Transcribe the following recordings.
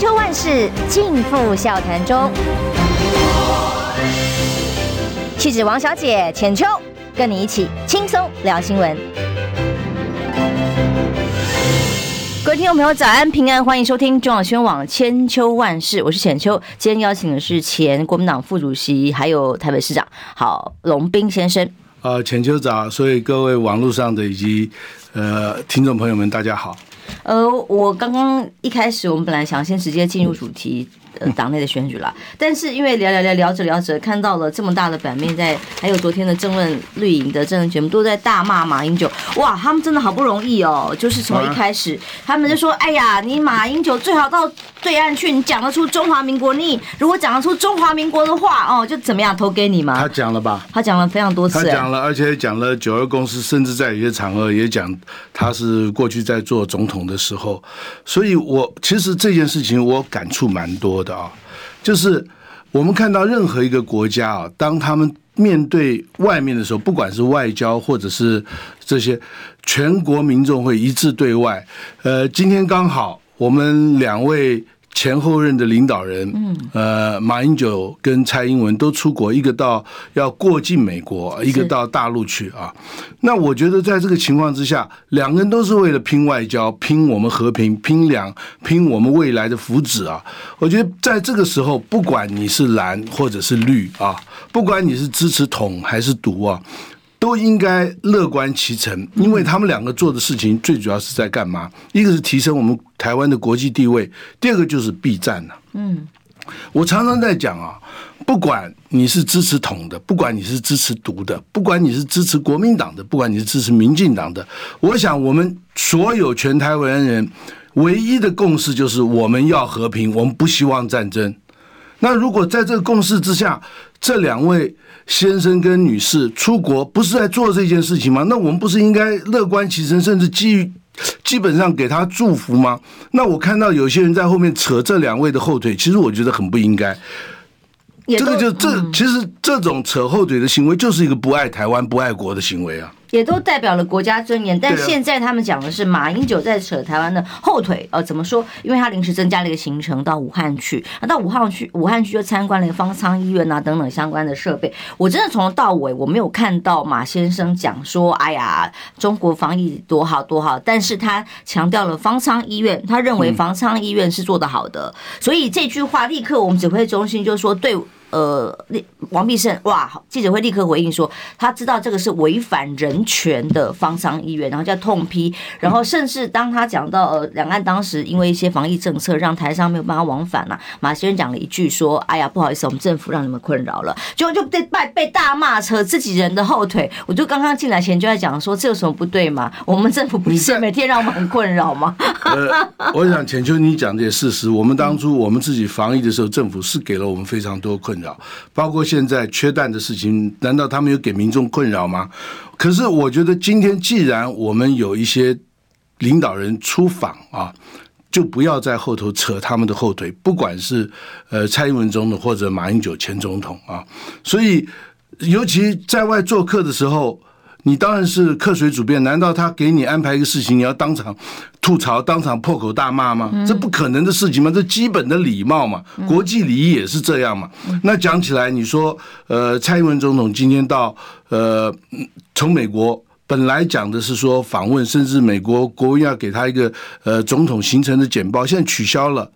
千秋万世尽付笑谈中。气质王小姐浅秋，跟你一起轻松聊新闻。各位听众朋友，早安平安，欢迎收听中广新闻网千秋万世，我是浅秋。今天邀请的是前国民党副主席，还有台北市长，郝龙斌先生。呃，浅秋早，所以各位网络上的以及呃听众朋友们，大家好。呃，我刚刚一开始，我们本来想先直接进入主题。呃，党内的选举了，但是因为聊聊聊聊着聊着，看到了这么大的版面，在还有昨天的政论绿营的政论节目，都在大骂马英九。哇，他们真的好不容易哦，就是从一开始，他们就说：“哎呀，你马英九最好到对岸去，你讲得出中华民国，你如果讲得出中华民国的话，哦，就怎么样投给你嘛。”他讲了吧？他讲了非常多次，他讲了，而且讲了九二共识，甚至在有些场合也讲他是过去在做总统的时候，所以我其实这件事情我感触蛮多的啊。就是我们看到任何一个国家啊，当他们面对外面的时候，不管是外交或者是这些，全国民众会一致对外。呃，今天刚好我们两位。前后任的领导人，嗯，呃，马英九跟蔡英文都出国，一个到要过境美国，一个到大陆去啊。那我觉得在这个情况之下，两个人都是为了拼外交、拼我们和平、拼两、拼我们未来的福祉啊。我觉得在这个时候，不管你是蓝或者是绿啊，不管你是支持统还是独啊。都应该乐观其成，因为他们两个做的事情最主要是在干嘛？一个是提升我们台湾的国际地位，第二个就是避战呐。嗯，我常常在讲啊，不管你是支持统的，不管你是支持独的，不管你是支持国民党的，不管你是支持民进党的，我想我们所有全台湾人唯一的共识就是我们要和平，我们不希望战争。那如果在这个共识之下，这两位先生跟女士出国不是在做这件事情吗？那我们不是应该乐观其成，甚至基于基本上给他祝福吗？那我看到有些人在后面扯这两位的后腿，其实我觉得很不应该。这个就这其实这种扯后腿的行为，就是一个不爱台湾、不爱国的行为啊。也都代表了国家尊严，但现在他们讲的是马英九在扯台湾的后腿，呃，怎么说？因为他临时增加了一个行程到武汉去，啊，到武汉去，武汉去就参观了方舱医院啊等等相关的设备。我真的从头到尾我没有看到马先生讲说，哎呀，中国防疫多好多好，但是他强调了方舱医院，他认为方舱医院是做得好的，所以这句话立刻我们指挥中心就说对。呃，王必胜哇，记者会立刻回应说，他知道这个是违反人权的方舱医院，然后叫痛批，然后甚至当他讲到呃，两岸当时因为一些防疫政策让台商没有办法往返呐、啊，马先生讲了一句说，哎呀，不好意思，我们政府让你们困扰了，就就被被被大骂扯自己人的后腿。我就刚刚进来前就在讲说，这有什么不对吗？我们政府不是每天让我们很困扰吗？呃，我想浅秋你讲这些事实，我们当初我们自己防疫的时候，政府是给了我们非常多困。包括现在缺蛋的事情，难道他们有给民众困扰吗？可是我觉得今天既然我们有一些领导人出访啊，就不要在后头扯他们的后腿，不管是呃蔡英文总统或者马英九前总统啊，所以尤其在外做客的时候。你当然是客随主便，难道他给你安排一个事情，你要当场吐槽、当场破口大骂吗？这不可能的事情吗？这基本的礼貌嘛，国际礼仪也是这样嘛。那讲起来，你说，呃，蔡英文总统今天到，呃，从美国本来讲的是说访问，甚至美国国务院要给他一个呃总统行程的简报，现在取消了。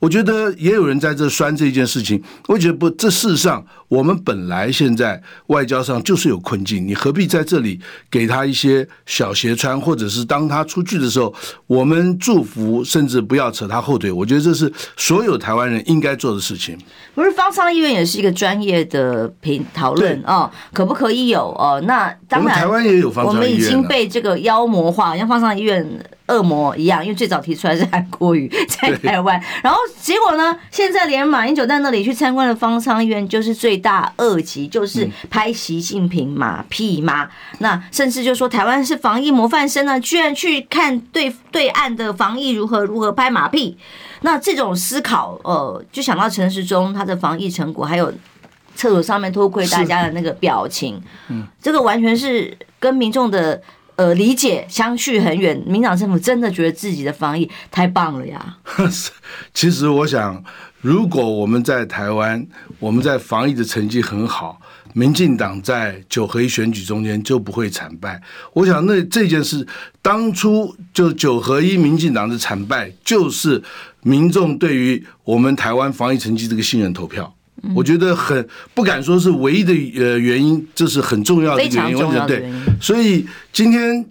我觉得也有人在这酸这件事情。我觉得不，这事实上我们本来现在外交上就是有困境，你何必在这里给他一些小鞋穿，或者是当他出去的时候，我们祝福，甚至不要扯他后腿。我觉得这是所有台湾人应该做的事情。不是方舱医院也是一个专业的评讨论哦，可不可以有哦？那当然，台湾也有方舱医院，我们已经被这个妖魔化，像方舱医院。恶魔一样，因为最早提出来是韩国瑜 在台湾，然后结果呢，现在连马英九在那里去参观的方舱医院，就是最大恶极，就是拍习近平马屁吗？那甚至就说台湾是防疫模范生呢，居然去看对对岸的防疫如何如何拍马屁，那这种思考，呃，就想到陈时中他的防疫成果，还有厕所上面偷窥大家的那个表情，嗯，这个完全是跟民众的。呃，理解相去很远。民党政府真的觉得自己的防疫太棒了呀？其实我想，如果我们在台湾，我们在防疫的成绩很好，民进党在九合一选举中间就不会惨败。我想，那这件事当初就九合一，民进党的惨败就是民众对于我们台湾防疫成绩这个信任投票。我觉得很不敢说是唯一的呃原因，这是很重要的原因。对，所以今天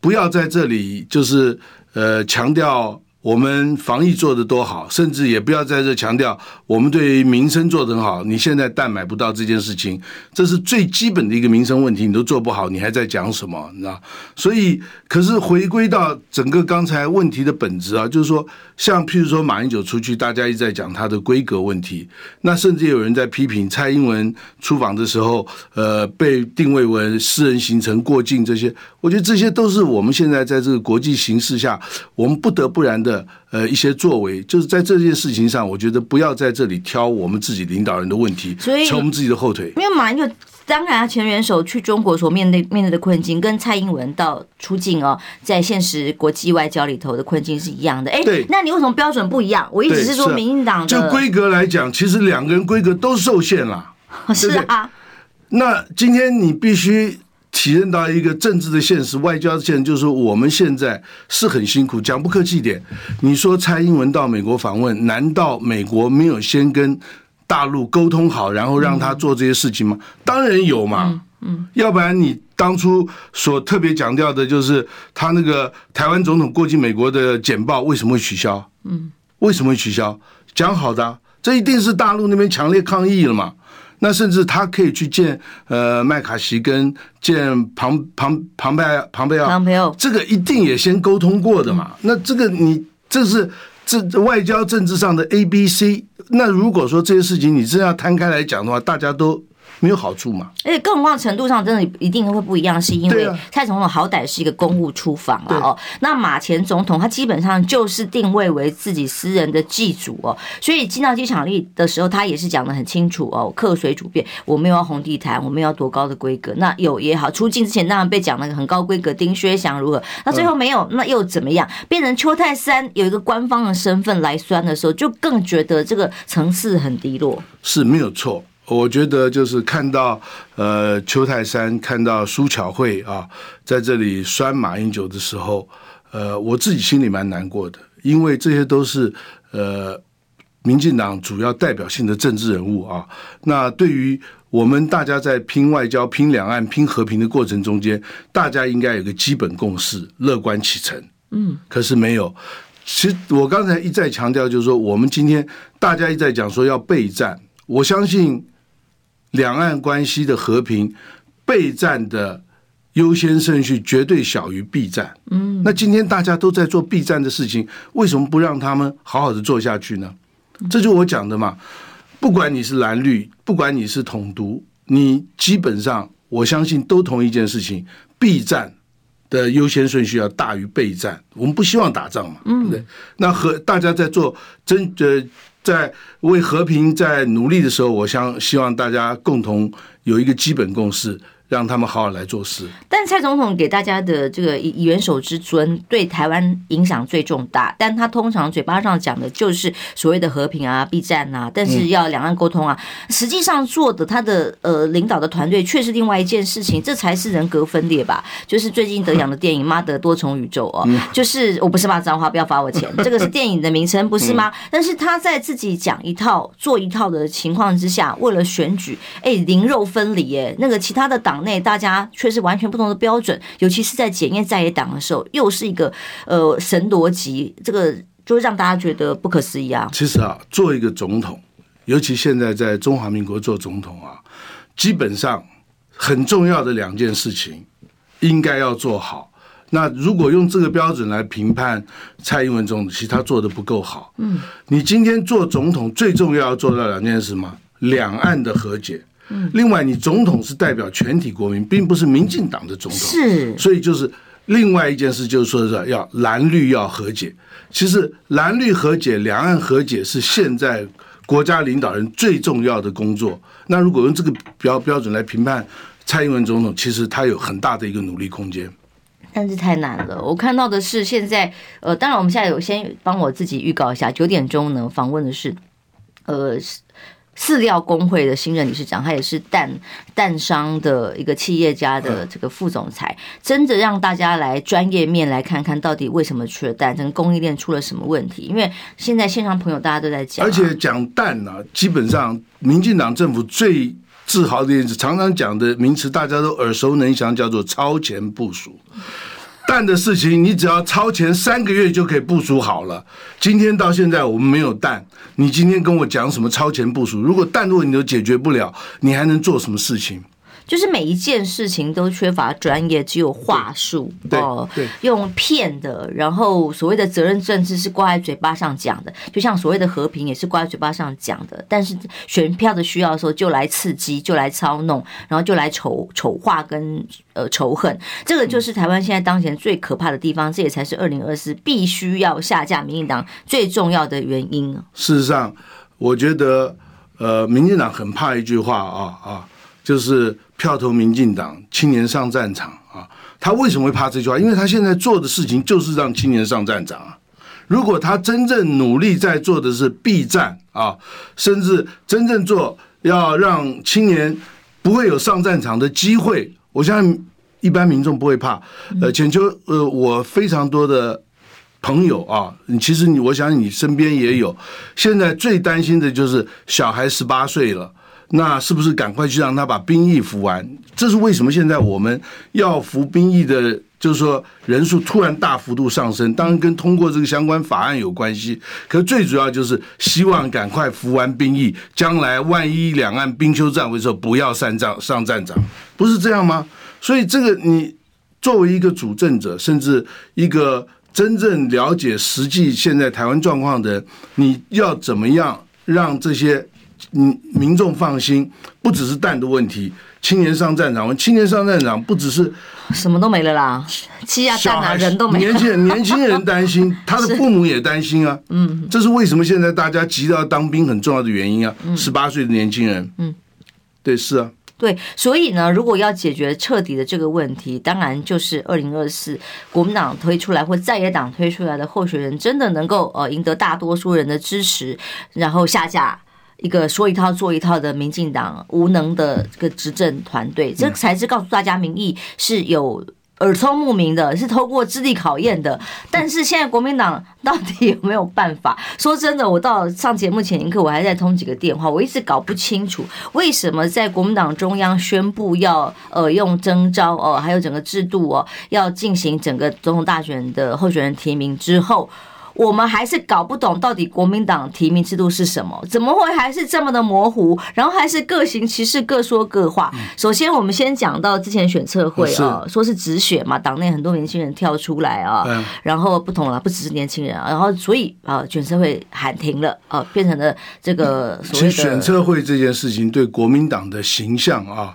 不要在这里就是呃强调。我们防疫做得多好，甚至也不要在这强调我们对民生做得很好。你现在蛋买不到这件事情，这是最基本的一个民生问题，你都做不好，你还在讲什么？你知道？所以，可是回归到整个刚才问题的本质啊，就是说，像譬如说马英九出去，大家一直在讲他的规格问题，那甚至有人在批评蔡英文出访的时候，呃，被定位为私人行程过境这些，我觉得这些都是我们现在在这个国际形势下，我们不得不然的。的呃一些作为，就是在这件事情上，我觉得不要在这里挑我们自己领导人的问题，所以扯我们自己的后腿。因为马英九当然他前元首去中国所面对面对的困境，跟蔡英文到出境哦，在现实国际外交里头的困境是一样的。哎，对，那你为什么标准不一样？我一直是说，民进党就规格来讲，其实两个人规格都受限了。是啊，那今天你必须。体认到一个政治的现实，外交的现实，就是我们现在是很辛苦。讲不客气一点，你说蔡英文到美国访问，难道美国没有先跟大陆沟通好，然后让他做这些事情吗？当然有嘛。嗯，要不然你当初所特别强调的就是他那个台湾总统过境美国的简报为什么会取消？嗯，为什么会取消？讲好的，这一定是大陆那边强烈抗议了嘛。那甚至他可以去见呃麦卡锡跟见庞庞庞贝庞贝奥，庞贝奥这个一定也先沟通过的嘛。那这个你这是这外交政治上的 A B C。那如果说这些事情你真要摊开来讲的话，大家都。没有好处嘛？而且更何况程度上真的一定会不一样，是因为蔡总统好歹是一个公务出访了哦。那马前总统他基本上就是定位为自己私人的祭祖哦，所以进到机场里的时候，他也是讲的很清楚哦，客随主便，我没有要红地毯，我没有要多高的规格。那有也好，出境之前当然被讲那个很高规格，丁薛祥如何？那最后没有，那又怎么样？变成邱泰三有一个官方的身份来酸的时候，就更觉得这个层次很低落。是没有错。我觉得就是看到呃邱泰山看到苏巧慧啊，在这里拴马英九的时候，呃，我自己心里蛮难过的，因为这些都是呃民进党主要代表性的政治人物啊。那对于我们大家在拼外交、拼两岸、拼和平的过程中间，大家应该有个基本共识，乐观启程。嗯，可是没有。其实我刚才一再强调，就是说我们今天大家一再讲说要备战，我相信。两岸关系的和平，备战的优先顺序绝对小于避战。嗯，那今天大家都在做避战的事情，为什么不让他们好好的做下去呢？这就我讲的嘛。不管你是蓝绿，不管你是统独，你基本上我相信都同一件事情：避战的优先顺序要大于备战。我们不希望打仗嘛，对不对？那和大家在做真呃。在为和平在努力的时候，我想希望大家共同有一个基本共识。让他们好好来做事。但蔡总统给大家的这个以元首之尊，对台湾影响最重大。但他通常嘴巴上讲的就是所谓的和平啊、避战啊，但是要两岸沟通啊，实际上做的他的呃领导的团队却是另外一件事情，这才是人格分裂吧？就是最近得奖的电影《妈的多重宇宙》哦，就是我不是骂脏话，不要罚我钱，这个是电影的名称，不是吗？但是他在自己讲一套做一套的情况之下，为了选举，哎，灵肉分离，哎，那个其他的党。内大家却是完全不同的标准，尤其是在检验在野党的时候，又是一个呃神逻辑，这个就会让大家觉得不可思议啊。其实啊，做一个总统，尤其现在在中华民国做总统啊，基本上很重要的两件事情应该要做好。那如果用这个标准来评判蔡英文总统，其实他做的不够好。嗯，你今天做总统最重要要做到两件事吗？两岸的和解。另外，你总统是代表全体国民，并不是民进党的总统，是，所以就是另外一件事，就是说是要蓝绿要和解。其实蓝绿和解、两岸和解是现在国家领导人最重要的工作。那如果用这个标标准来评判蔡英文总统，其实他有很大的一个努力空间。但是太难了。我看到的是现在，呃，当然我们现在有先帮我自己预告一下，九点钟呢访问的是，呃。饲料工会的新任理事长，他也是蛋蛋商的一个企业家的这个副总裁，真的让大家来专业面来看看到底为什么缺蛋，整个供应链出了什么问题？因为现在线上朋友大家都在讲，而且讲蛋呢、啊，基本上民进党政府最自豪的一点是常常讲的名词，大家都耳熟能详，叫做超前部署。蛋的事情，你只要超前三个月就可以部署好了。今天到现在我们没有蛋，你今天跟我讲什么超前部署？如果弹幕你都解决不了，你还能做什么事情？就是每一件事情都缺乏专业，只有话术哦，用骗的，然后所谓的责任政治是挂在嘴巴上讲的，就像所谓的和平也是挂在嘴巴上讲的，但是选票的需要的时候就来刺激，就来操弄，然后就来丑丑化跟呃仇恨，这个就是台湾现在当前最可怕的地方，这也才是二零二四必须要下架民进党最重要的原因。事实上，我觉得呃，民进党很怕一句话啊啊，就是。票投民进党，青年上战场啊！他为什么会怕这句话？因为他现在做的事情就是让青年上战场啊！如果他真正努力在做的是避战啊，甚至真正做要让青年不会有上战场的机会，我相信一般民众不会怕。呃，浅秋，呃，我非常多的朋友啊，其实你，我想你身边也有，现在最担心的就是小孩十八岁了。那是不是赶快去让他把兵役服完？这是为什么现在我们要服兵役的，就是说人数突然大幅度上升，当然跟通过这个相关法案有关系。可最主要就是希望赶快服完兵役，将来万一两岸兵凶战危的时候，不要上战上战场，不是这样吗？所以这个你作为一个主政者，甚至一个真正了解实际现在台湾状况的人，你要怎么样让这些？嗯，民众放心，不只是蛋的问题，青年上战场，青年上战场不只是什么都没了啦，鸡啊蛋啊人都没了。年轻人年轻人担心，他的父母也担心啊。嗯，这是为什么现在大家急着要当兵很重要的原因啊。十八岁的年轻人，嗯，对，是啊，对，所以呢，如果要解决彻底的这个问题，当然就是二零二四国民党推出来或在野党推出来的候选人，真的能够呃赢得大多数人的支持，然后下架。一个说一套做一套的民进党无能的这个执政团队，这才是告诉大家民意是有耳聪目明的，是透过智力考验的。但是现在国民党到底有没有办法？说真的，我到上节目前一刻，我还在通几个电话，我一直搞不清楚为什么在国民党中央宣布要呃用征召哦，还有整个制度哦，要进行整个总统大选的候选人提名之后。我们还是搞不懂到底国民党提名制度是什么？怎么会还是这么的模糊？然后还是各行其事，各说各话。首先，我们先讲到之前选测会啊，说是直选嘛，党内很多年轻人跳出来啊，然后不同了，不只是年轻人啊，然后所以啊，选测会喊停了啊，变成了这个所谓的。其实选测会这件事情对国民党的形象啊，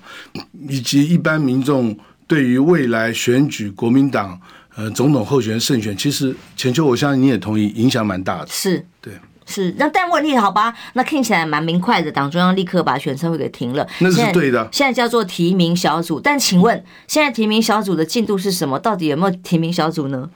以及一般民众对于未来选举国民党。呃，总统候选人胜选，其实浅秋，我相信你也同意，影响蛮大的。是，对，是。那但问题好吧，那听起来蛮明快的，党中央立刻把选测会给停了。那是对的。现在叫做提名小组，但请问现在提名小组的进度是什么？到底有没有提名小组呢？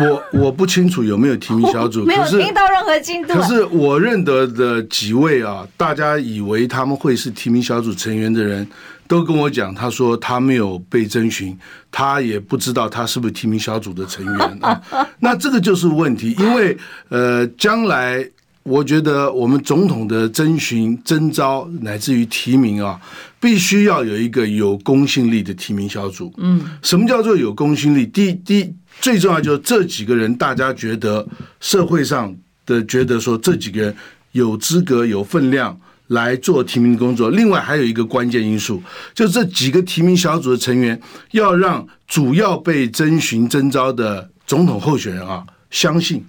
我我不清楚有没有提名小组，没有听到任何进度。可是我认得的几位啊，大家以为他们会是提名小组成员的人。都跟我讲，他说他没有被征询，他也不知道他是不是提名小组的成员啊。那这个就是问题，因为呃，将来我觉得我们总统的征询、征召乃至于提名啊，必须要有一个有公信力的提名小组。嗯，什么叫做有公信力？第一，第最重要就是这几个人，大家觉得社会上的觉得说这几个人有资格、有分量。来做提名工作。另外还有一个关键因素，就这几个提名小组的成员要让主要被征询征召的总统候选人啊相信。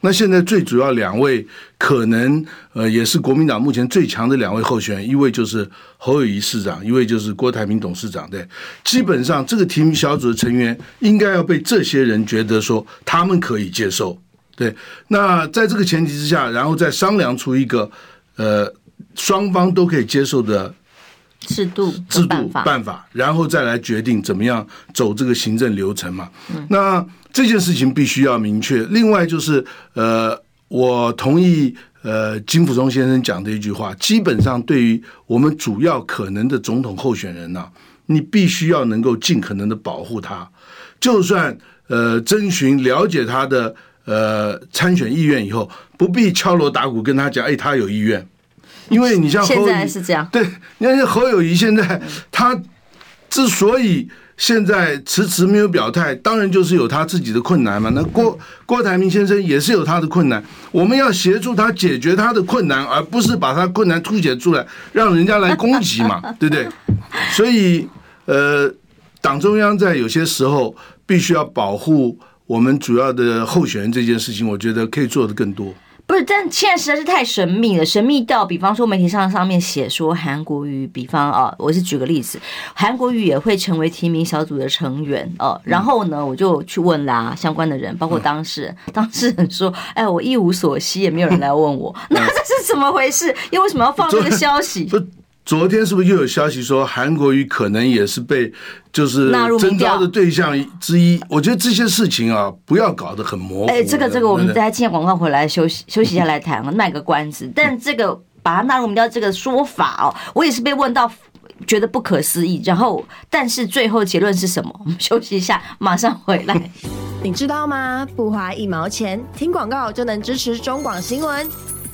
那现在最主要两位可能呃也是国民党目前最强的两位候选人，一位就是侯友宜市长，一位就是郭台铭董事长。对，基本上这个提名小组的成员应该要被这些人觉得说他们可以接受。对，那在这个前提之下，然后再商量出一个呃。双方都可以接受的制度、制度办法，然后再来决定怎么样走这个行政流程嘛。嗯、那这件事情必须要明确。另外就是，呃，我同意呃金溥聪先生讲的一句话，基本上对于我们主要可能的总统候选人呢、啊，你必须要能够尽可能的保护他，就算呃征询了解他的呃参选意愿以后，不必敲锣打鼓跟他讲，哎，他有意愿。因为你像现在是这样，对，你看侯友谊现在他之所以现在迟迟没有表态，当然就是有他自己的困难嘛。那郭郭台铭先生也是有他的困难，我们要协助他解决他的困难，而不是把他困难凸显出来，让人家来攻击嘛，对不对？所以，呃，党中央在有些时候必须要保护我们主要的候选人这件事情，我觉得可以做的更多。不是，但现在实在是太神秘了，神秘到，比方说媒体上上面写说韩国瑜，比方啊，我是举个例子，韩国瑜也会成为提名小组的成员哦。然后呢，我就去问啦相关的人，包括当事人，当事人说，哎，我一无所悉，也没有人来问我，那这是怎么回事？又为什么要放这个消息？昨天是不是又有消息说韩国瑜可能也是被就是征召的对象之一？我觉得这些事情啊，不要搞得很模糊。哎，这个这个，我们再接广告回来休息 休息一下来谈，卖个关子。但 这个把它纳入民调这个说法哦，我也是被问到觉得不可思议。然后，但是最后结论是什么？我们休息一下，马上回来。你知道吗？不花一毛钱，听广告就能支持中广新闻。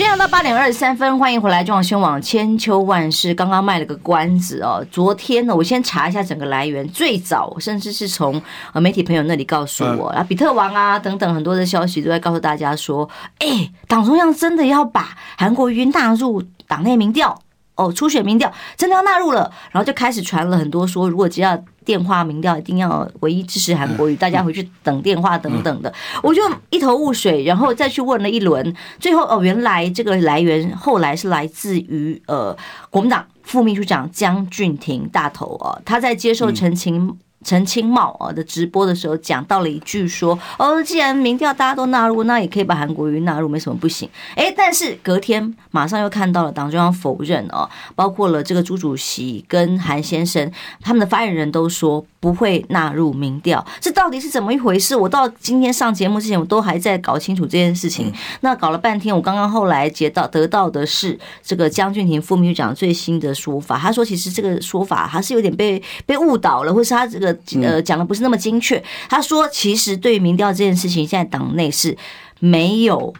时间到八点二十三分，欢迎回来中央新闻网千秋万世。刚刚卖了个关子哦，昨天呢，我先查一下整个来源，最早甚至是从呃媒体朋友那里告诉我，啊，比特王啊等等很多的消息都在告诉大家说，哎，党中央真的要把韩国瑜纳入党内民调哦，初选民调真的要纳入了，然后就开始传了很多说，如果只要。电话民调一定要唯一支持韩国瑜，大家回去等电话等等的，我就一头雾水，然后再去问了一轮，最后哦，原来这个来源后来是来自于呃国民党副秘书长江俊廷大头哦，他在接受陈情。陈清茂啊的直播的时候讲到了一句说哦，既然民调大家都纳入，那也可以把韩国瑜纳入，没什么不行。哎，但是隔天马上又看到了党中央否认哦，包括了这个朱主席跟韩先生他们的发言人都说不会纳入民调，这到底是怎么一回事？我到今天上节目之前，我都还在搞清楚这件事情。那搞了半天，我刚刚后来接到得到的是这个江俊廷副秘书长最新的说法，他说其实这个说法还是有点被被误导了，或是他这个。呃，讲的不是那么精确。他说，其实对于民调这件事情，现在党内是没有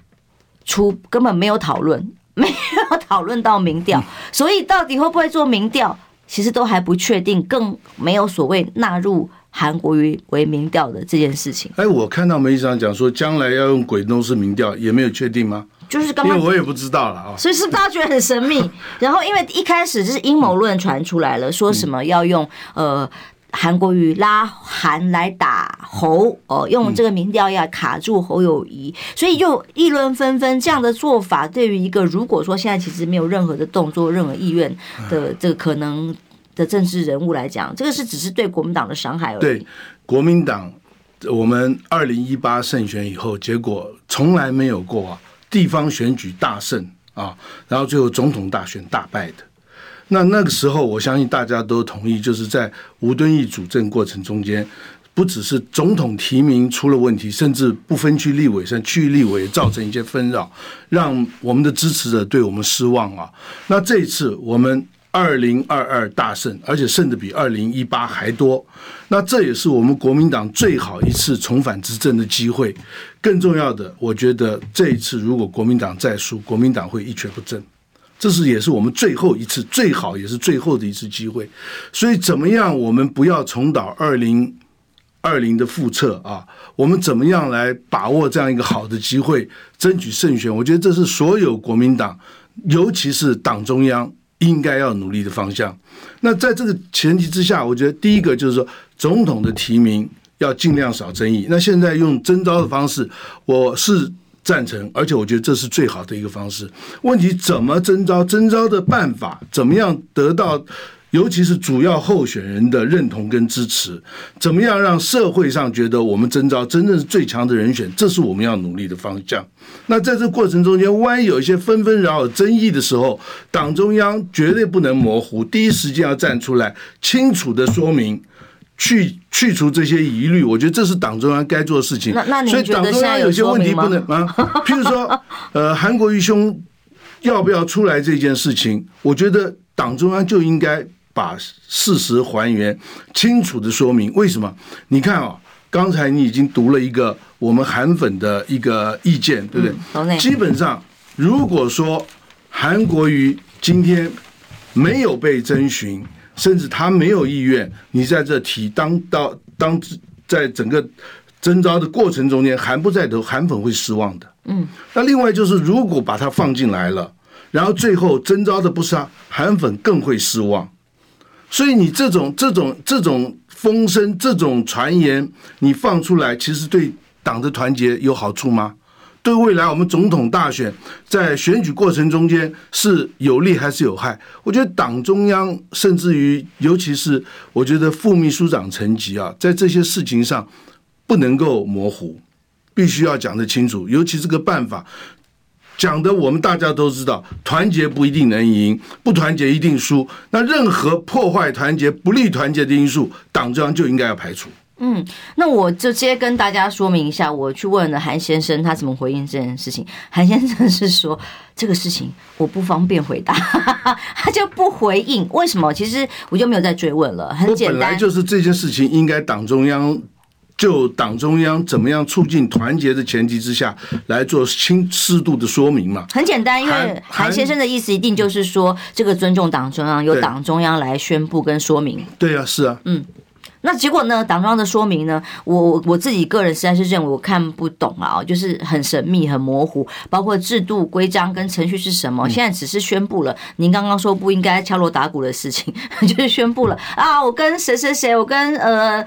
出，根本没有讨论，没有讨论到民调，所以到底会不会做民调，其实都还不确定，更没有所谓纳入韩国瑜为民调的这件事情。哎，我看到媒体上讲说，将来要用鬼东式民调，也没有确定吗？就是刚刚，因为我也不知道了啊，所以是大家觉得很神秘。然后因为一开始就是阴谋论传出来了，说什么要用呃。韩国瑜拉韩来打侯哦，用这个民调要卡住侯友谊，所以就议论纷纷。这样的做法对于一个如果说现在其实没有任何的动作、任何意愿的这个可能的政治人物来讲，这个是只是对国民党的伤害而已。对国民党，我们二零一八胜选以后，结果从来没有过啊，地方选举大胜啊，然后最后总统大选大败的。那那个时候，我相信大家都同意，就是在吴敦义主政过程中间，不只是总统提名出了问题，甚至不分区立委甚至区域立委造成一些纷扰，让我们的支持者对我们失望啊。那这一次我们二零二二大胜，而且胜的比二零一八还多，那这也是我们国民党最好一次重返执政的机会。更重要的，我觉得这一次如果国民党再输，国民党会一蹶不振。这是也是我们最后一次，最好也是最后的一次机会，所以怎么样，我们不要重蹈二零二零的覆辙啊！我们怎么样来把握这样一个好的机会，争取胜选？我觉得这是所有国民党，尤其是党中央应该要努力的方向。那在这个前提之下，我觉得第一个就是说，总统的提名要尽量少争议。那现在用征召的方式，我是赞成，而且我觉得这是最好的一个方式。问题怎么征召？征召的办法怎么样得到？尤其是主要候选人的认同跟支持，怎么样让社会上觉得我们征召真正是最强的人选？这是我们要努力的方向。那在这过程中间，万一有一些纷纷扰扰、争议的时候，党中央绝对不能模糊，第一时间要站出来，清楚的说明，去去除这些疑虑。我觉得这是党中央该做的事情。那那你觉得现在有些问题不能啊？譬如说，呃，韩国瑜兄要不要出来这件事情？我觉得党中央就应该。把事实还原，清楚的说明为什么？你看啊、哦，刚才你已经读了一个我们韩粉的一个意见，对不对？嗯、基本上，如果说韩国瑜今天没有被征询，甚至他没有意愿，你在这提当到当在整个征招的过程中间，韩不在头，韩粉会失望的。嗯。那另外就是，如果把他放进来了，然后最后征招的不是他，韩粉更会失望。所以你这种这种这种风声、这种传言，你放出来，其实对党的团结有好处吗？对未来我们总统大选在选举过程中间是有利还是有害？我觉得党中央甚至于，尤其是我觉得副秘书长陈吉啊，在这些事情上不能够模糊，必须要讲得清楚，尤其这个办法。讲的我们大家都知道，团结不一定能赢，不团结一定输。那任何破坏团结、不利团结的因素，党中央就应该要排除。嗯，那我就直接跟大家说明一下，我去问了韩先生，他怎么回应这件事情。韩先生是说，这个事情我不方便回答，他就不回应。为什么？其实我就没有再追问了。很简单，本来就是这件事情应该党中央。就党中央怎么样促进团结的前提之下来做轻适度的说明嘛？很简单，因为韩先生的意思一定就是说，这个尊重党中央，由党中央来宣布跟说明。对啊，是啊，嗯，那结果呢？党中央的说明呢？我我自己个人实在是认为我看不懂啊，就是很神秘、很模糊，包括制度规章跟程序是什么，现在只是宣布了。您刚刚说不应该敲锣打鼓的事情，就是宣布了啊，我跟谁谁谁，我跟呃。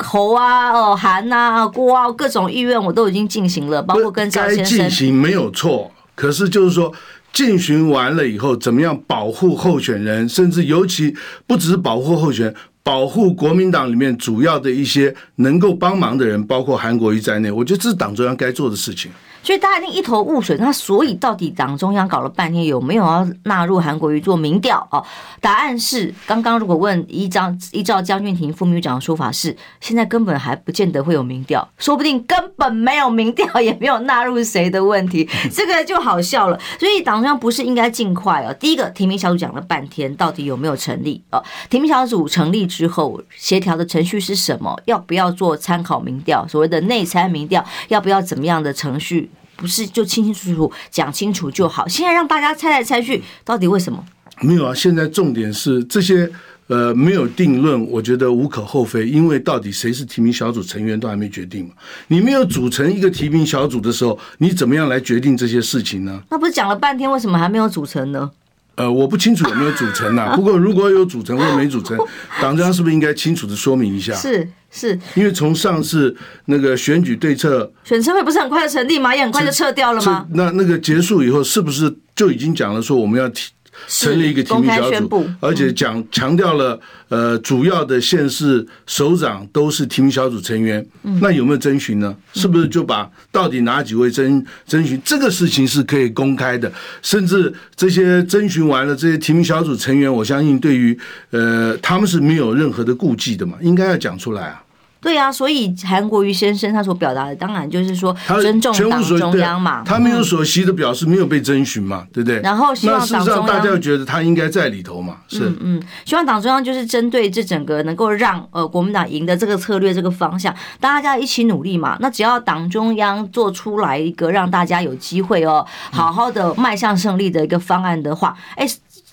侯啊，哦，韩啊，郭啊，各种意愿我都已经进行了，包括跟张先生。该进行没有错，可是就是说，进行完了以后，怎么样保护候选人，甚至尤其不只是保护候选人，保护国民党里面主要的一些能够帮忙的人，包括韩国瑜在内，我觉得这是党中央该做的事情。所以大家一定一头雾水，那所以到底党中央搞了半天有没有要纳入韩国瑜做民调？哦，答案是刚刚如果问依照依照江俊廷副秘书长的说法是，现在根本还不见得会有民调，说不定根本没有民调，也没有纳入谁的问题，这个就好笑了。所以党中央不是应该尽快哦？第一个提名小组讲了半天，到底有没有成立？哦，提名小组成立之后，协调的程序是什么？要不要做参考民调？所谓的内参民调，要不要怎么样的程序？不是就清清楚楚讲清楚就好，现在让大家猜来猜去，到底为什么？没有啊，现在重点是这些呃没有定论，我觉得无可厚非，因为到底谁是提名小组成员都还没决定嘛。你没有组成一个提名小组的时候，你怎么样来决定这些事情呢？那不是讲了半天，为什么还没有组成呢？呃，我不清楚有没有组成呐、啊。不过如果有组成或没组成，党中央是不是应该清楚的说明一下？是是，因为从上次那个选举对策，选策会不是很快就成立吗？也很快就撤掉了吗？那那个结束以后，是不是就已经讲了说我们要提？成立一个提名小组，而且讲强调了，呃，主要的县市首长都是提名小组成员。那有没有征询呢？是不是就把到底哪几位征征询这个事情是可以公开的？甚至这些征询完了，这些提名小组成员，我相信对于呃他们是没有任何的顾忌的嘛，应该要讲出来啊。对啊，所以韩国瑜先生他所表达的，当然就是说尊重党中央嘛。他没有所惜的表示没有被征询嘛，对不对？然后希望党中央大家觉得他应该在里头嘛，是嗯嗯，希望党中央就是针对这整个能够让呃国民党赢的这个策略这个方向，大家一起努力嘛。那只要党中央做出来一个让大家有机会哦，好好的迈向胜利的一个方案的话，哎。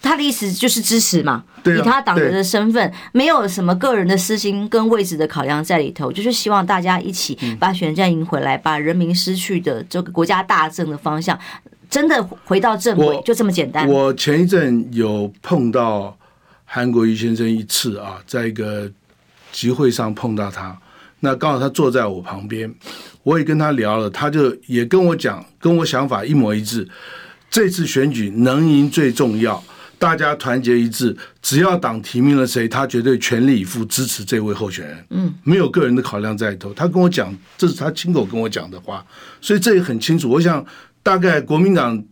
他的意思就是支持嘛，以他党员的身份，没有什么个人的私心跟位置的考量在里头，就是希望大家一起把选战赢回来，把人民失去的这个国家大政的方向真的回到正轨，就这么简单。我前一阵有碰到韩国瑜先生一次啊，在一个集会上碰到他，那刚好他坐在我旁边，我也跟他聊了，他就也跟我讲，跟我想法一模一致。这次选举能赢最重要，大家团结一致，只要党提名了谁，他绝对全力以赴支持这位候选人。嗯，没有个人的考量在里头。他跟我讲，这是他亲口跟我讲的话，所以这也很清楚。我想，大概国民党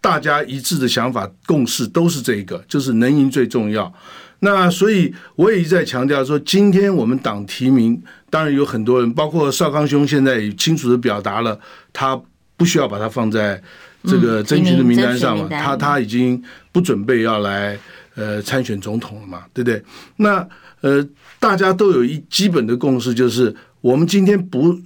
大家一致的想法共识都是这一个，就是能赢最重要。那所以我也一再强调说，今天我们党提名，当然有很多人，包括邵康兄，现在也清楚的表达了，他不需要把它放在这个争取的名单上嘛，他他已经不准备要来呃参选总统了嘛，对不对？那呃大家都有一基本的共识，就是我们今天不，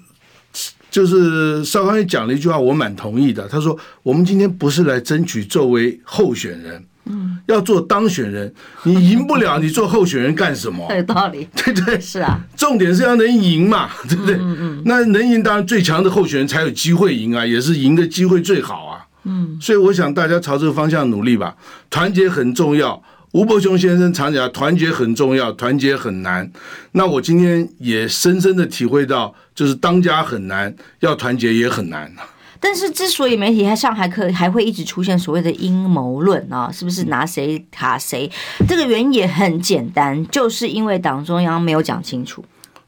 就是邵康也讲了一句话，我蛮同意的，他说我们今天不是来争取作为候选人。嗯，要做当选人，你赢不了，你做候选人干什么？有道理，对对，是啊。重点是要能赢嘛，对不对？嗯嗯。那能赢，当然最强的候选人才有机会赢啊，也是赢的机会最好啊。嗯。所以我想大家朝这个方向努力吧，团结很重要。吴伯雄先生常讲，团结很重要，团结很难。那我今天也深深的体会到，就是当家很难，要团结也很难。但是，之所以媒体还上还可还会一直出现所谓的阴谋论啊，是不是拿谁卡谁？这个原因也很简单，就是因为党中央没有讲清楚。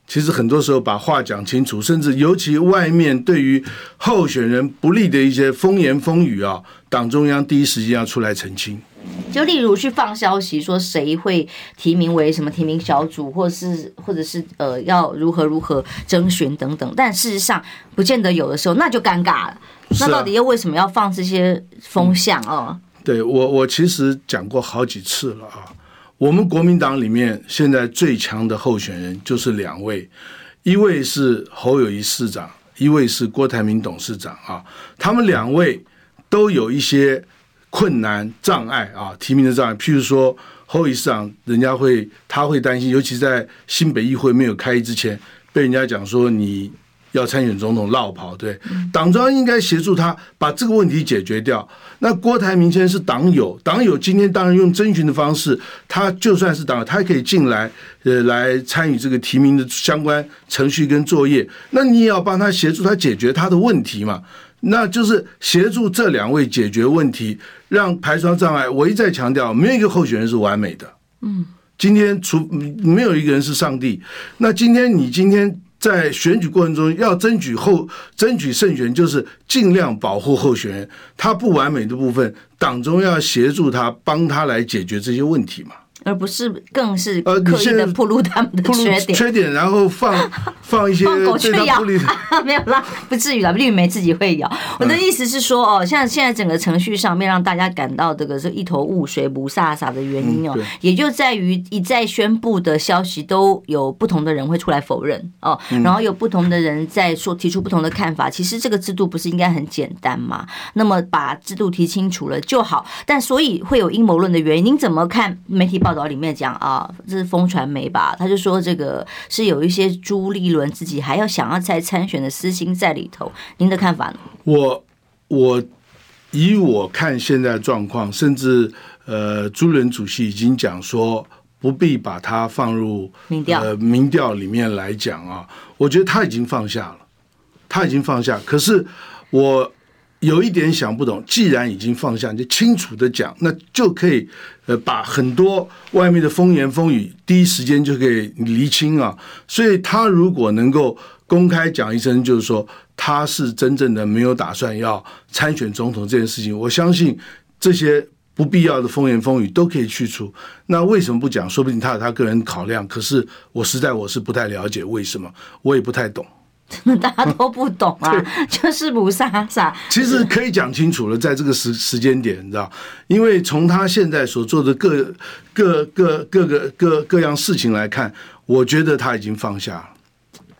其实很多时候把话讲清楚，甚至尤其外面对于候选人不利的一些风言风语啊，党中央第一时间要出来澄清。就例如去放消息说谁会提名为什么提名小组，或是或者是呃要如何如何征询等等，但事实上不见得有的时候那就尴尬了。那到底又为什么要放这些风向哦？对我我其实讲过好几次了啊。我们国民党里面现在最强的候选人就是两位，一位是侯友谊市长，一位是郭台铭董事长啊。他们两位都有一些。困难障碍啊，提名的障碍，譬如说侯市长，人家会他会担心，尤其在新北议会没有开议之前，被人家讲说你要参选总统落跑，对，党中央应该协助他把这个问题解决掉。那郭台铭先生是党友，党友今天当然用征询的方式，他就算是党友，他也可以进来，呃，来参与这个提名的相关程序跟作业。那你也要帮他协助他解决他的问题嘛。那就是协助这两位解决问题，让排除障碍。我一再强调，没有一个候选人是完美的。嗯，今天除没有一个人是上帝。那今天你今天在选举过程中要争取后争取胜选，就是尽量保护候选人，他不完美的部分，党中要协助他，帮他来解决这些问题嘛。而不是更是刻意的暴露他们的缺点，缺点，然后放 放一些放狗去咬，没有啦，不至于啦，绿媒自己会咬。我的意思是说哦，像现在整个程序上面让大家感到这个是一头雾水、不飒飒的原因哦，也就在于一再宣布的消息都有不同的人会出来否认哦，然后有不同的人在说提出不同的看法。其实这个制度不是应该很简单吗？那么把制度提清楚了就好。但所以会有阴谋论的原因，您怎么看媒体报？报道里面讲啊，这是风传媒吧？他就说这个是有一些朱立伦自己还要想要再参选的私心在里头。您的看法呢？我我以我看现在状况，甚至呃，朱伦主席已经讲说不必把它放入民调呃民调里面来讲啊。我觉得他已经放下了，他已经放下。可是我。有一点想不懂，既然已经放下，就清楚的讲，那就可以，呃，把很多外面的风言风语第一时间就可以厘清啊。所以他如果能够公开讲一声，就是说他是真正的没有打算要参选总统这件事情，我相信这些不必要的风言风语都可以去除。那为什么不讲？说不定他有他个人考量。可是我实在我是不太了解为什么，我也不太懂。真 的大家都不懂啊，就是不傻傻。其实可以讲清楚了，在这个时时间点，你知道，因为从他现在所做的各各各各个各各样事情来看，我觉得他已经放下了。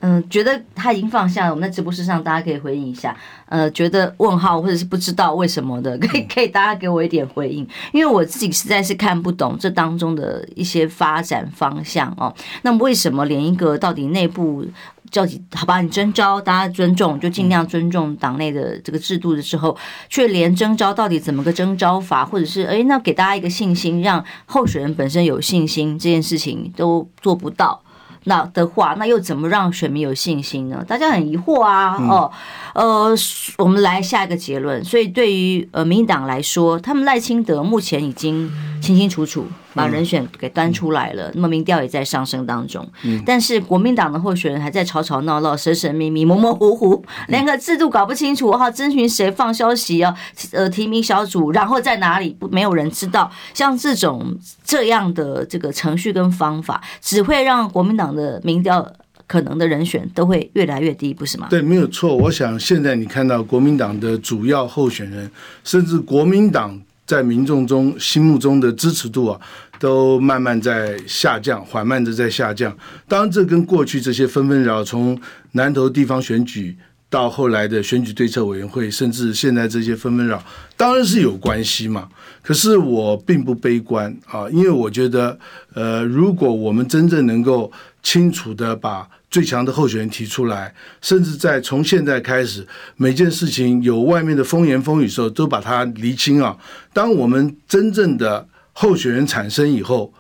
嗯，觉得他已经放下了。我们在直播室上，大家可以回应一下。呃，觉得问号或者是不知道为什么的，可以可以大家给我一点回应，因为我自己实在是看不懂这当中的一些发展方向哦。那么为什么连一个到底内部？召集好吧，你征召大家尊重，就尽量尊重党内的这个制度的时候，却连征召到底怎么个征召法，或者是哎，那给大家一个信心，让候选人本身有信心，这件事情都做不到。那的话，那又怎么让选民有信心呢？大家很疑惑啊。哦，呃，我们来下一个结论。所以对于呃民进党来说，他们赖清德目前已经清清楚楚把人选给端出来了，那么民调也在上升当中。但是国民党的候选人还在吵吵闹闹、神神秘秘、模模糊糊，连个制度搞不清楚，哈，征询谁放消息啊？呃，提名小组然后在哪里？不，没有人知道。像这种这样的这个程序跟方法，只会让国民党的民调可能的人选都会越来越低，不是吗？对，没有错。我想现在你看到国民党的主要候选人，甚至国民党在民众中心目中的支持度啊，都慢慢在下降，缓慢的在下降。当然，这跟过去这些纷纷扰，从南投地方选举到后来的选举对策委员会，甚至现在这些纷纷扰，当然是有关系嘛。可是我并不悲观啊，因为我觉得，呃，如果我们真正能够清楚的把最强的候选人提出来，甚至在从现在开始，每件事情有外面的风言风语的时候，都把它厘清啊。当我们真正的候选人产生以后，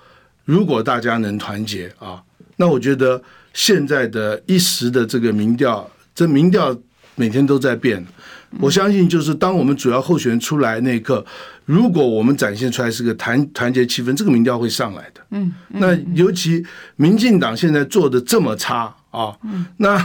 如果大家能团结啊，那我觉得现在的一时的这个民调，这民调每天都在变。我相信，就是当我们主要候选人出来那一刻，如果我们展现出来是个团团结气氛，这个民调会上来的。嗯，那尤其民进党现在做的这么差啊，那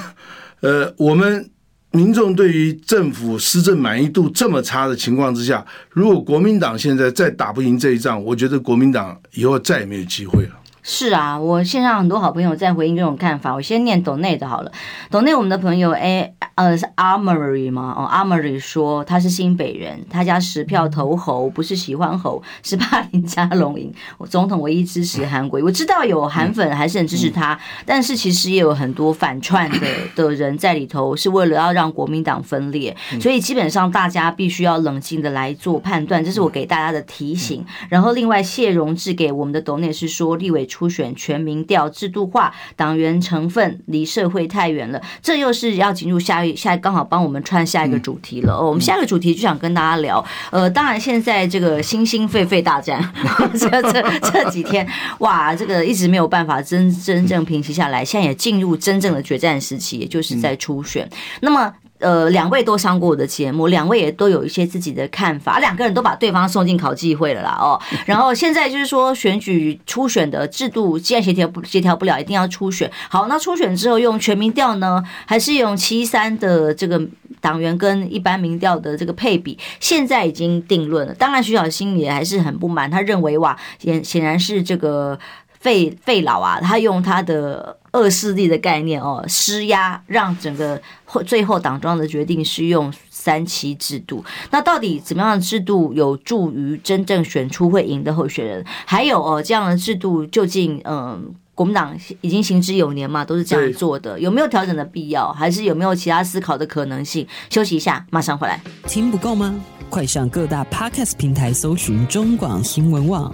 呃，我们民众对于政府施政满意度这么差的情况之下，如果国民党现在再打不赢这一仗，我觉得国民党以后再也没有机会了。是啊，我线上很多好朋友在回应这种看法。我先念董内的好了，董内我们的朋友哎。呃，是 Armory 吗？哦，Armory 说他是新北人，他家十票投侯，不是喜欢侯，是怕林佳龙赢。我总统唯一支持韩国，我知道有韩粉还是很支持他，但是其实也有很多反串的 的人在里头，是为了要让国民党分裂。所以基本上大家必须要冷静的来做判断，这是我给大家的提醒。然后另外谢荣志给我们的董内是说，立委初选全民调制度化，党员成分离社会太远了，这又是要进入下一。下刚好帮我们串下一个主题了哦，我们下一个主题就想跟大家聊，呃，当然现在这个心心肺肺大战，这这这几天哇，这个一直没有办法真真正平息下来，现在也进入真正的决战时期，也就是在初选，那么。呃，两位都上过我的节目，两位也都有一些自己的看法，两个人都把对方送进考纪会了啦哦。然后现在就是说，选举初选的制度，既然协调不协调不了，一定要初选。好，那初选之后用全民调呢，还是用七三的这个党员跟一般民调的这个配比？现在已经定论了。当然，徐小新也还是很不满，他认为哇，显显然是这个。费费老啊，他用他的恶势力的概念哦，施压让整个最后党中央的决定是用三期制度。那到底怎么样的制度有助于真正选出会赢的候选人？还有哦，这样的制度究竟嗯，国民党已经行之有年嘛，都是这样做的，有没有调整的必要？还是有没有其他思考的可能性？休息一下，马上回来。听不够吗？快上各大 Podcast 平台搜寻中广新闻网。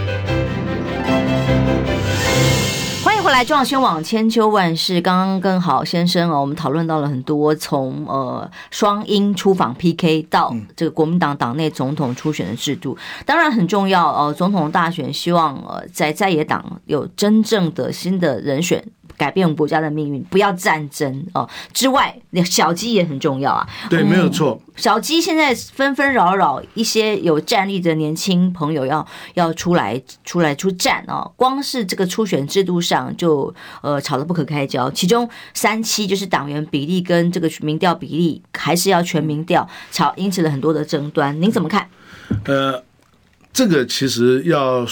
来，中广新闻网千秋万世，刚刚跟郝先生哦，我们讨论到了很多，从呃双英出访 PK 到这个国民党党内总统初选的制度，当然很重要哦。总统大选希望呃在在野党有真正的新的人选。改变我们国家的命运，不要战争哦。之外，小鸡也很重要啊。对，没有错。小鸡现在纷纷扰扰，一些有战力的年轻朋友要要出来出来出战哦。光是这个初选制度上就呃吵得不可开交。其中三期就是党员比例跟这个民调比例，还是要全民调，吵引起了很多的争端。您怎么看？呃，这个其实要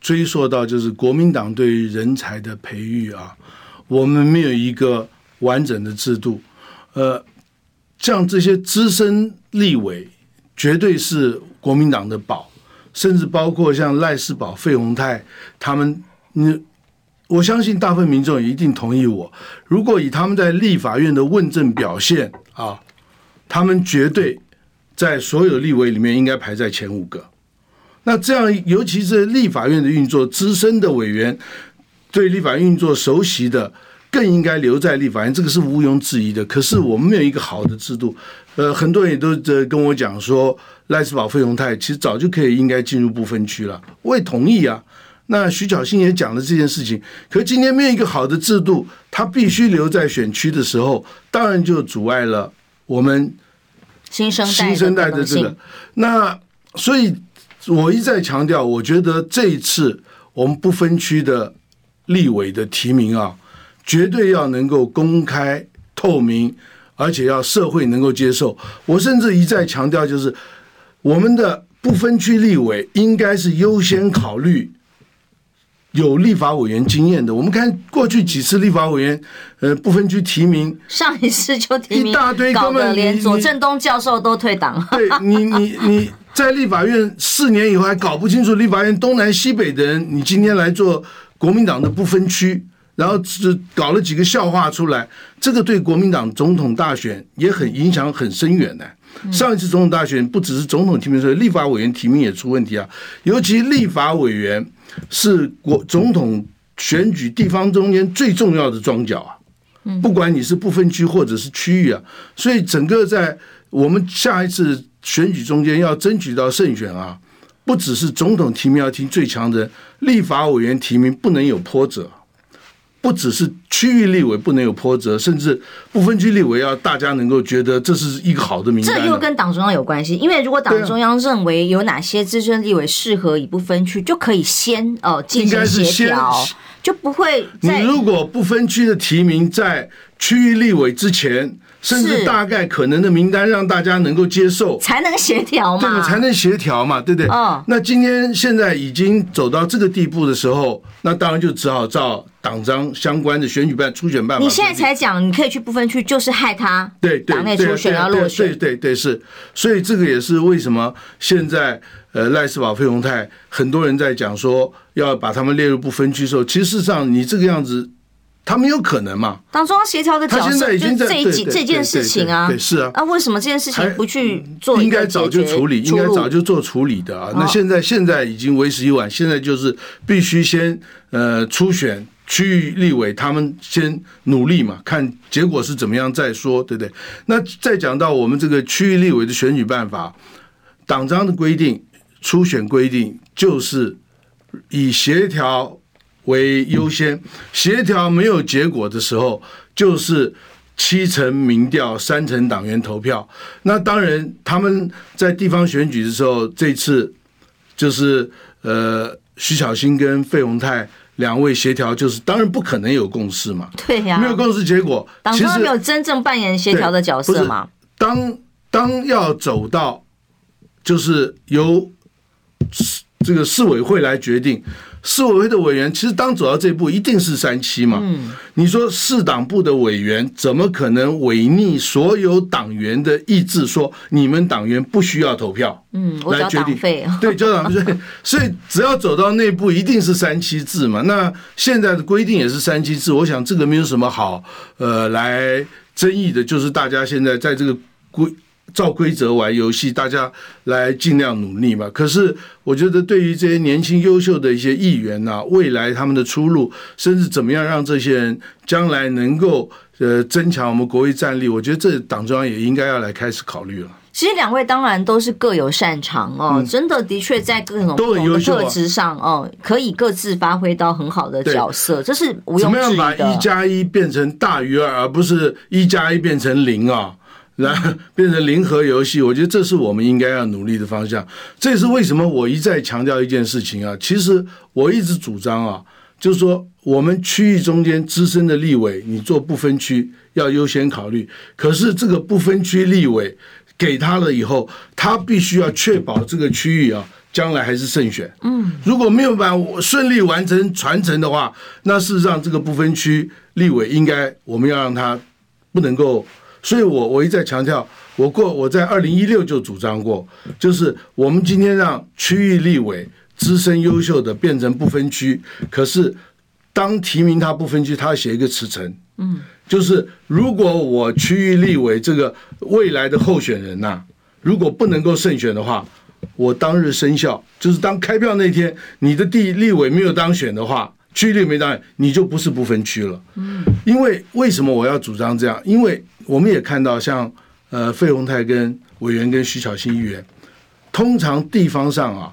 追溯到就是国民党对于人才的培育啊。我们没有一个完整的制度，呃，像这些资深立委，绝对是国民党的宝，甚至包括像赖士葆、费鸿泰他们，你我相信大部分民众也一定同意我。如果以他们在立法院的问政表现啊，他们绝对在所有立委里面应该排在前五个那这样，尤其是立法院的运作，资深的委员对立法院运作熟悉的，更应该留在立法院，这个是毋庸置疑的。可是我们没有一个好的制度，呃，很多人也都在跟我讲说，赖斯堡、费鸿泰其实早就可以应该进入不分区了，我也同意啊。那徐巧芯也讲了这件事情，可今天没有一个好的制度，他必须留在选区的时候，当然就阻碍了我们新生新生代的这个。那所以。我一再强调，我觉得这一次我们不分区的立委的提名啊，绝对要能够公开透明，而且要社会能够接受。我甚至一再强调，就是我们的不分区立委应该是优先考虑有立法委员经验的。我们看过去几次立法委员，呃，不分区提名，上一次就提名一大堆，搞得连左正东教授都退党了。对你，你，你。在立法院四年以后还搞不清楚立法院东南西北的人，你今天来做国民党的不分区，然后只搞了几个笑话出来，这个对国民党总统大选也很影响很深远的。上一次总统大选不只是总统提名，所以立法委员提名也出问题啊，尤其立法委员是国总统选举地方中间最重要的桩脚啊，不管你是不分区或者是区域啊，所以整个在我们下一次。选举中间要争取到胜选啊，不只是总统提名要听最强的人，立法委员提名不能有波折，不只是区域立委不能有波折，甚至不分区立委要大家能够觉得这是一个好的名单。这又跟党中央有关系，因为如果党中央认为有哪些资深立委适合以不分区，就可以先哦进行协调，就不会。你如果不分区的提名在区域立委之前。甚至大概可能的名单让大家能够接受，才能协调嘛？对，才能协调嘛，对不对？哦。那今天现在已经走到这个地步的时候，那当然就只好照党章相关的选举办初选办法。你现在才讲，你可以去不分区，就是害他对党内初选要落选。对对对，对，是。所以这个也是为什么现在呃赖世宝、费鸿泰很多人在讲说要把他们列入不分区的时候，其实事实上你这个样子。他没有可能嘛？党中央协调的角色就是这一集这件事情啊，对，是啊。那，为什么这件事情不去做？应该早就处理，应该早就做处理的啊。那现在现在已经为时已晚，现在就是必须先呃初选区域立委，他们先努力嘛，看结果是怎么样再说，对不对？那再讲到我们这个区域立委的选举办法，党章的规定，初选规定就是以协调。为优先，协调没有结果的时候，就是七成民调，三成党员投票。那当然，他们在地方选举的时候，这次就是呃，徐小新跟费鸿泰两位协调，就是当然不可能有共识嘛。对呀，没有共识，结果党中央没有真正扮演协调的角色嘛。当当要走到，就是由这个市委会来决定。市委会的委员其实当走到这一步，一定是三七嘛。嗯，你说市党部的委员怎么可能违逆所有党员的意志，说你们党员不需要投票？嗯，来决定。对，交党费。所以只要走到内部，一定是三七制嘛。那现在的规定也是三七制，我想这个没有什么好呃来争议的，就是大家现在在这个规。照规则玩游戏，大家来尽量努力嘛。可是我觉得，对于这些年轻优秀的一些议员呐、啊，未来他们的出路，甚至怎么样让这些人将来能够呃增强我们国威战力，我觉得这党中央也应该要来开始考虑了。其实两位当然都是各有擅长哦，嗯、真的的确在各种不同的特质上哦，可以各自发挥到很好的角色，这是毋庸置疑的。怎么样把一加一变成大于二，而不是一加一变成零啊？然后变成零和游戏，我觉得这是我们应该要努力的方向。这也是为什么我一再强调一件事情啊。其实我一直主张啊，就是说我们区域中间资深的立委，你做不分区要优先考虑。可是这个不分区立委给他了以后，他必须要确保这个区域啊将来还是胜选。嗯，如果没有办法顺利完成传承的话，那事实上这个不分区立委应该我们要让他不能够。所以我，我一再强调，我过我在二零一六就主张过，就是我们今天让区域立委资深优秀的变成不分区，可是当提名他不分区，他要写一个辞呈，嗯，就是如果我区域立委这个未来的候选人呐、啊，如果不能够胜选的话，我当日生效，就是当开票那天，你的地立委没有当选的话，区立没当选，你就不是不分区了。嗯，因为为什么我要主张这样？因为我们也看到像呃费鸿泰跟委员跟徐巧芯议员，通常地方上啊，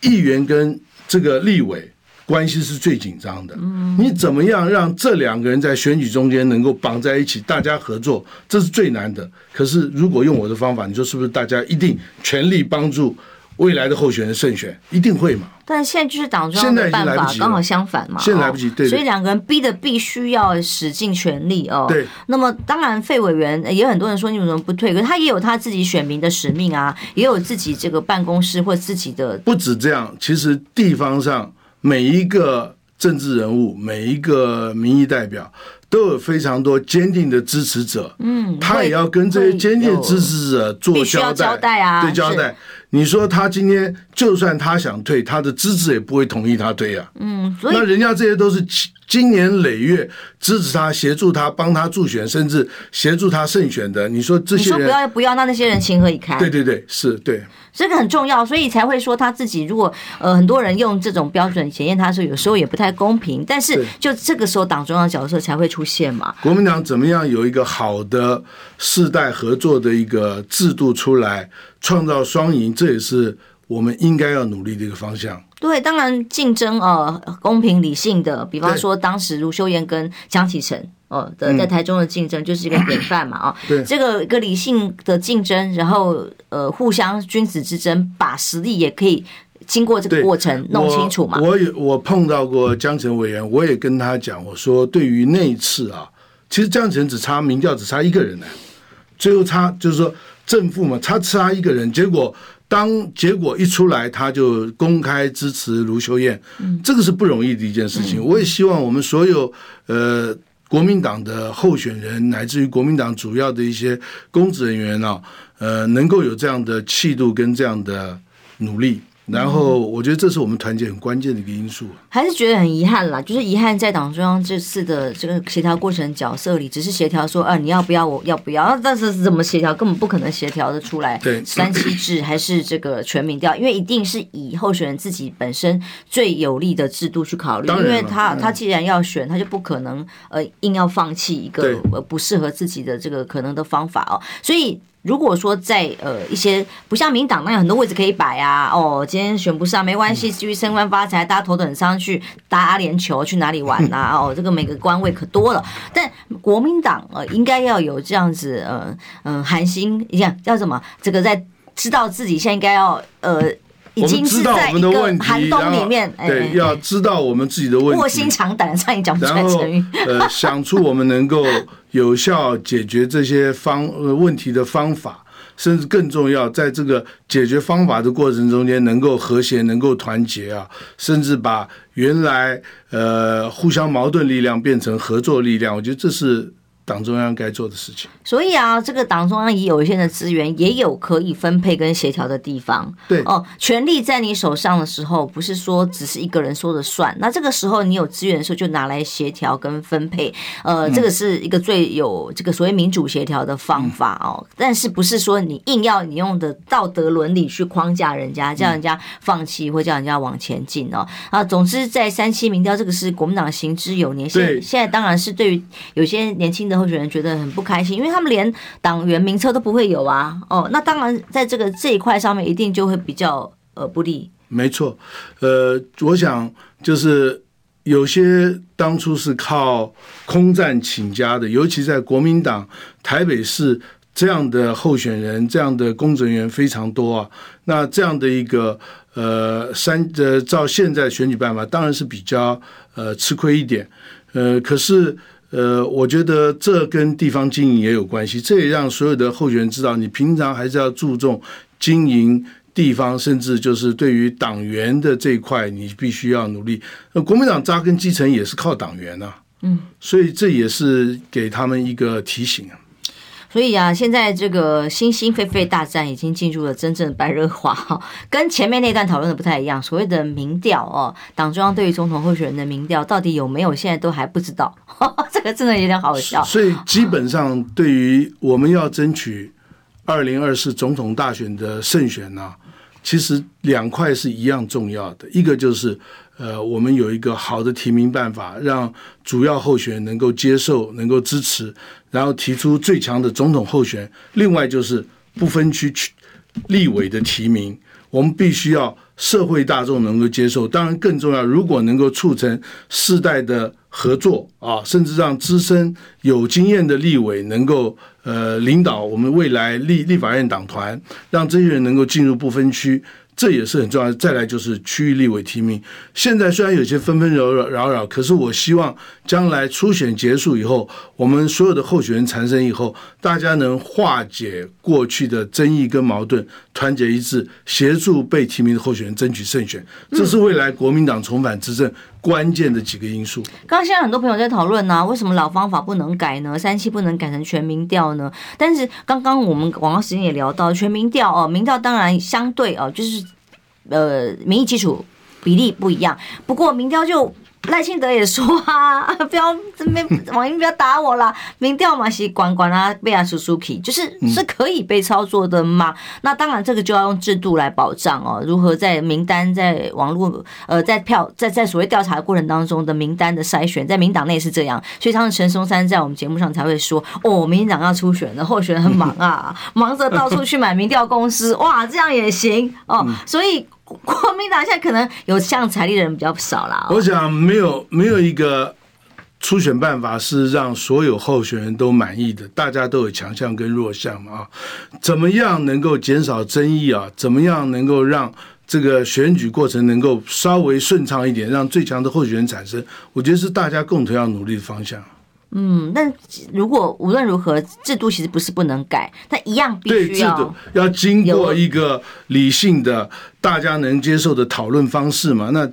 议员跟这个立委。关系是最紧张的，你怎么样让这两个人在选举中间能够绑在一起，大家合作，这是最难的。可是如果用我的方法，你说是不是大家一定全力帮助未来的候选人胜选？一定会嘛？但现在就是党中央的办法，刚好相反嘛。现在来不及，对。所以两个人逼的必须要使尽全力哦。对。那么当然，费委员也有很多人说你怎么不退？可是他也有他自己选民的使命啊，也有自己这个办公室或自己的。不止这样，其实地方上。每一个政治人物，每一个民意代表，都有非常多坚定的支持者。嗯，他也要跟这些坚定的支持者做交代，交代啊，对交代。你说他今天就算他想退，他的支持也不会同意他退啊。嗯，所以那人家这些都是经年累月支持他、协助他、帮他助选，甚至协助他胜选的。你说这些人，你说不要不要，那那些人情何以堪？对对对，是对。这个很重要，所以才会说他自己。如果呃很多人用这种标准检验他，说有时候也不太公平。但是就这个时候，党中央角色才会出现嘛。国民党怎么样有一个好的世代合作的一个制度出来，创造双赢，这也是我们应该要努力的一个方向。对，当然竞争呃公平理性的，比方说当时卢修燕跟江启臣。哦的，在台中的竞争就是一个典范嘛啊，对，这个一个理性的竞争，然后呃互相君子之争，把实力也可以经过这个过程弄清楚嘛。我也我，我碰到过江城委员，我也跟他讲，我说对于那一次啊，其实江城只差民调只差一个人呢，最后差就是说正负嘛，他差一个人，结果当结果一出来，他就公开支持卢秀燕，嗯，这个是不容易的一件事情。我也希望我们所有呃。国民党的候选人，乃至于国民党主要的一些公职人员啊，呃，能够有这样的气度跟这样的努力。然后我觉得这是我们团结很关键的一个因素，还是觉得很遗憾啦，就是遗憾在党中央这次的这个协调过程角色里，只是协调说，啊，你要不要，我要不要，但是怎么协调，根本不可能协调的出来。对，三七制还是这个全民调，因为一定是以候选人自己本身最有利的制度去考虑，因为他他既然要选，他就不可能呃硬要放弃一个不适合自己的这个可能的方法哦，所以。如果说在呃一些不像民党那样很多位置可以摆啊，哦，今天选不上没关系，继续升官发财，大家头等舱去打阿联酋，去哪里玩呐、啊？哦，这个每个官位可多了。但国民党呃应该要有这样子呃嗯寒心一样叫什么？这个在知道自己现在应该要呃。已经是在一个寒冬里面，对，要知道我们自己的问题，卧薪尝胆，上一讲不出来成语。呃，想出我们能够有效解决这些方呃问题的方法，甚至更重要，在这个解决方法的过程中间，能够和谐，能够团结啊，甚至把原来呃互相矛盾力量变成合作力量。我觉得这是。党中央该做的事情，所以啊，这个党中央以有限的资源，也有可以分配跟协调的地方。对哦，权力在你手上的时候，不是说只是一个人说了算。那这个时候你有资源的时候，就拿来协调跟分配。呃，这个是一个最有这个所谓民主协调的方法哦。但是不是说你硬要你用的道德伦理去框架人家，叫人家放弃或叫人家往前进哦。啊，总之在三七民调，这个是国民党行之有年。现现在当然是对于有些年轻的。候选人觉得很不开心，因为他们连党员名册都不会有啊。哦，那当然在这个这一块上面，一定就会比较呃不利。没错，呃，我想就是有些当初是靠空战请家的，尤其在国民党台北市这样的候选人、这样的工作人员非常多啊。那这样的一个呃三呃，照现在选举办法，当然是比较呃吃亏一点。呃，可是。呃，我觉得这跟地方经营也有关系，这也让所有的候选人知道，你平常还是要注重经营地方，甚至就是对于党员的这一块，你必须要努力。那国民党扎根基层也是靠党员啊，嗯，所以这也是给他们一个提醒啊。所以啊，现在这个新兴狒狒大战已经进入了真正的白热化哈，跟前面那段讨论的不太一样。所谓的民调哦，党中央对于总统候选人的民调到底有没有，现在都还不知道，这个真的有点好笑。所以基本上，对于我们要争取二零二四总统大选的胜选呢，其实两块是一样重要的，一个就是呃，我们有一个好的提名办法，让主要候选人能够接受、能够支持，然后提出最强的总统候选。另外就是不分区区立委的提名，我们必须要社会大众能够接受。当然更重要，如果能够促成世代的合作啊，甚至让资深有经验的立委能够。呃，领导我们未来立立法院党团，让这些人能够进入不分区，这也是很重要。再来就是区域立委提名，现在虽然有些纷纷扰扰扰扰，可是我希望将来初选结束以后，我们所有的候选人产生以后，大家能化解过去的争议跟矛盾，团结一致，协助被提名的候选人争取胜选，这是未来国民党重返执政。关键的几个因素。刚刚现在很多朋友在讨论呢，为什么老方法不能改呢？三期不能改成全民调呢？但是刚刚我们广告时间也聊到，全民调哦，民调当然相对哦，就是呃，民意基础比例不一样。不过民调就。赖清德也说啊，不要这边网英不要打我啦，民调嘛是管管啊，被啊叔叔起，就是是可以被操作的嘛。那当然这个就要用制度来保障哦，如何在名单在网络呃在票在在所谓调查的过程当中的名单的筛选，在民党内是这样，所以当时陈松山在我们节目上才会说哦，民进党要初选的候选人很忙啊，忙着到处去买民调公司，哇，这样也行哦，所以。国民党现在可能有这样财力的人比较少啦。我想没有没有一个初选办法是让所有候选人都满意的，大家都有强项跟弱项嘛啊？怎么样能够减少争议啊？怎么样能够让这个选举过程能够稍微顺畅一点，让最强的候选人产生？我觉得是大家共同要努力的方向。嗯，但如果无论如何，制度其实不是不能改，但一样必须要对制度要经过一个理性的、大家能接受的讨论方式嘛。那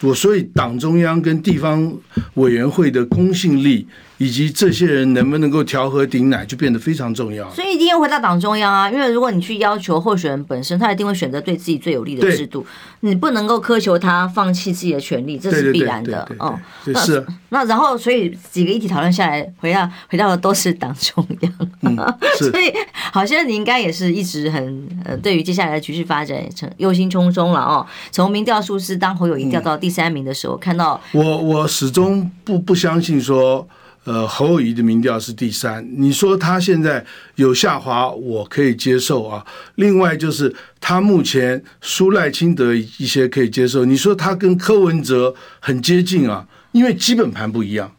我所以党中央跟地方委员会的公信力。以及这些人能不能够调和顶奶，就变得非常重要。所以一定要回到党中央啊，因为如果你去要求候选人本身，他一定会选择对自己最有利的制度。你不能够苛求他放弃自己的权利，这是必然的。哦，是。那然后，所以几个议题讨论下来，回到回到的都是党中央。嗯，所以好像你应该也是一直很呃，对于接下来的局势发展，成忧心忡忡了哦。从民调数字，当侯友宜掉到第三名的时候，看到我我始终不不相信说。呃，侯友谊的民调是第三，你说他现在有下滑，我可以接受啊。另外就是他目前输赖清德一些可以接受，你说他跟柯文哲很接近啊，因为基本盘不一样，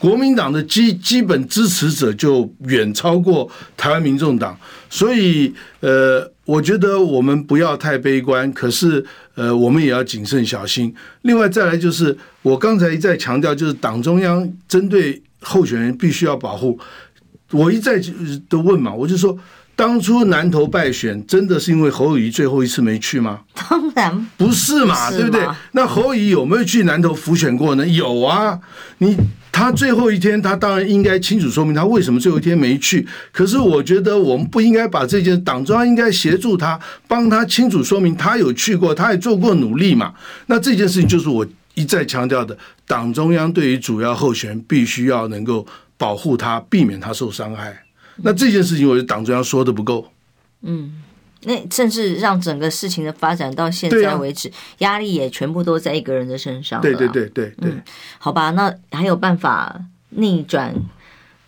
国民党的基基本支持者就远超过台湾民众党，所以呃，我觉得我们不要太悲观，可是呃，我们也要谨慎小心。另外再来就是我刚才一再强调，就是党中央针对。候选人必须要保护。我一再的问嘛，我就说，当初南投败选，真的是因为侯友谊最后一次没去吗？当然不是嘛，对不对？那侯友谊有没有去南投辅选过呢？有啊。你他最后一天，他当然应该清楚说明他为什么最后一天没去。可是我觉得我们不应该把这件党中央应该协助他，帮他清楚说明他有去过，他也做过努力嘛。那这件事情就是我。一再强调的，党中央对于主要候选人必须要能够保护他，避免他受伤害。那这件事情，我觉得党中央说的不够。嗯，那甚至让整个事情的发展到现在为止，压力也全部都在一个人的身上。对对对对对。好吧，那还有办法逆转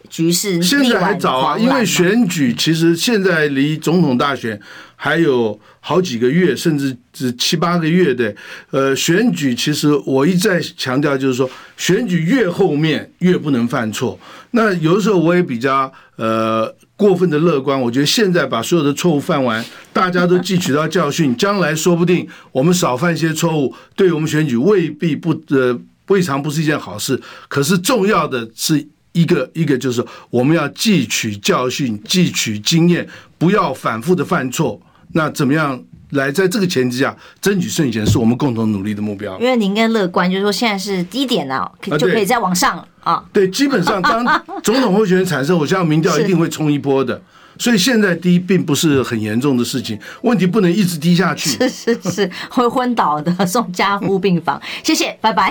局势？现在还早啊，因为选举其实现在离总统大选还有好几个月，甚至是七八个月的。呃，选举其实我一再强调，就是说，选举越后面越不能犯错。那有的时候我也比较呃过分的乐观，我觉得现在把所有的错误犯完，大家都汲取到教训，将来说不定我们少犯一些错误，对我们选举未必不呃未尝不是一件好事。可是重要的是。一个一个就是我们要汲取教训，汲取经验，不要反复的犯错。那怎么样来在这个前提下争取胜选，是我们共同努力的目标。因为你应该乐观，就是说现在是低点啊，就可以再往上啊。对，基本上当 总统候选人产生，我相信民调一定会冲一波的。所以现在低并不是很严重的事情，问题不能一直低下去。是是是，会昏倒的，送加护病房。谢谢，拜拜。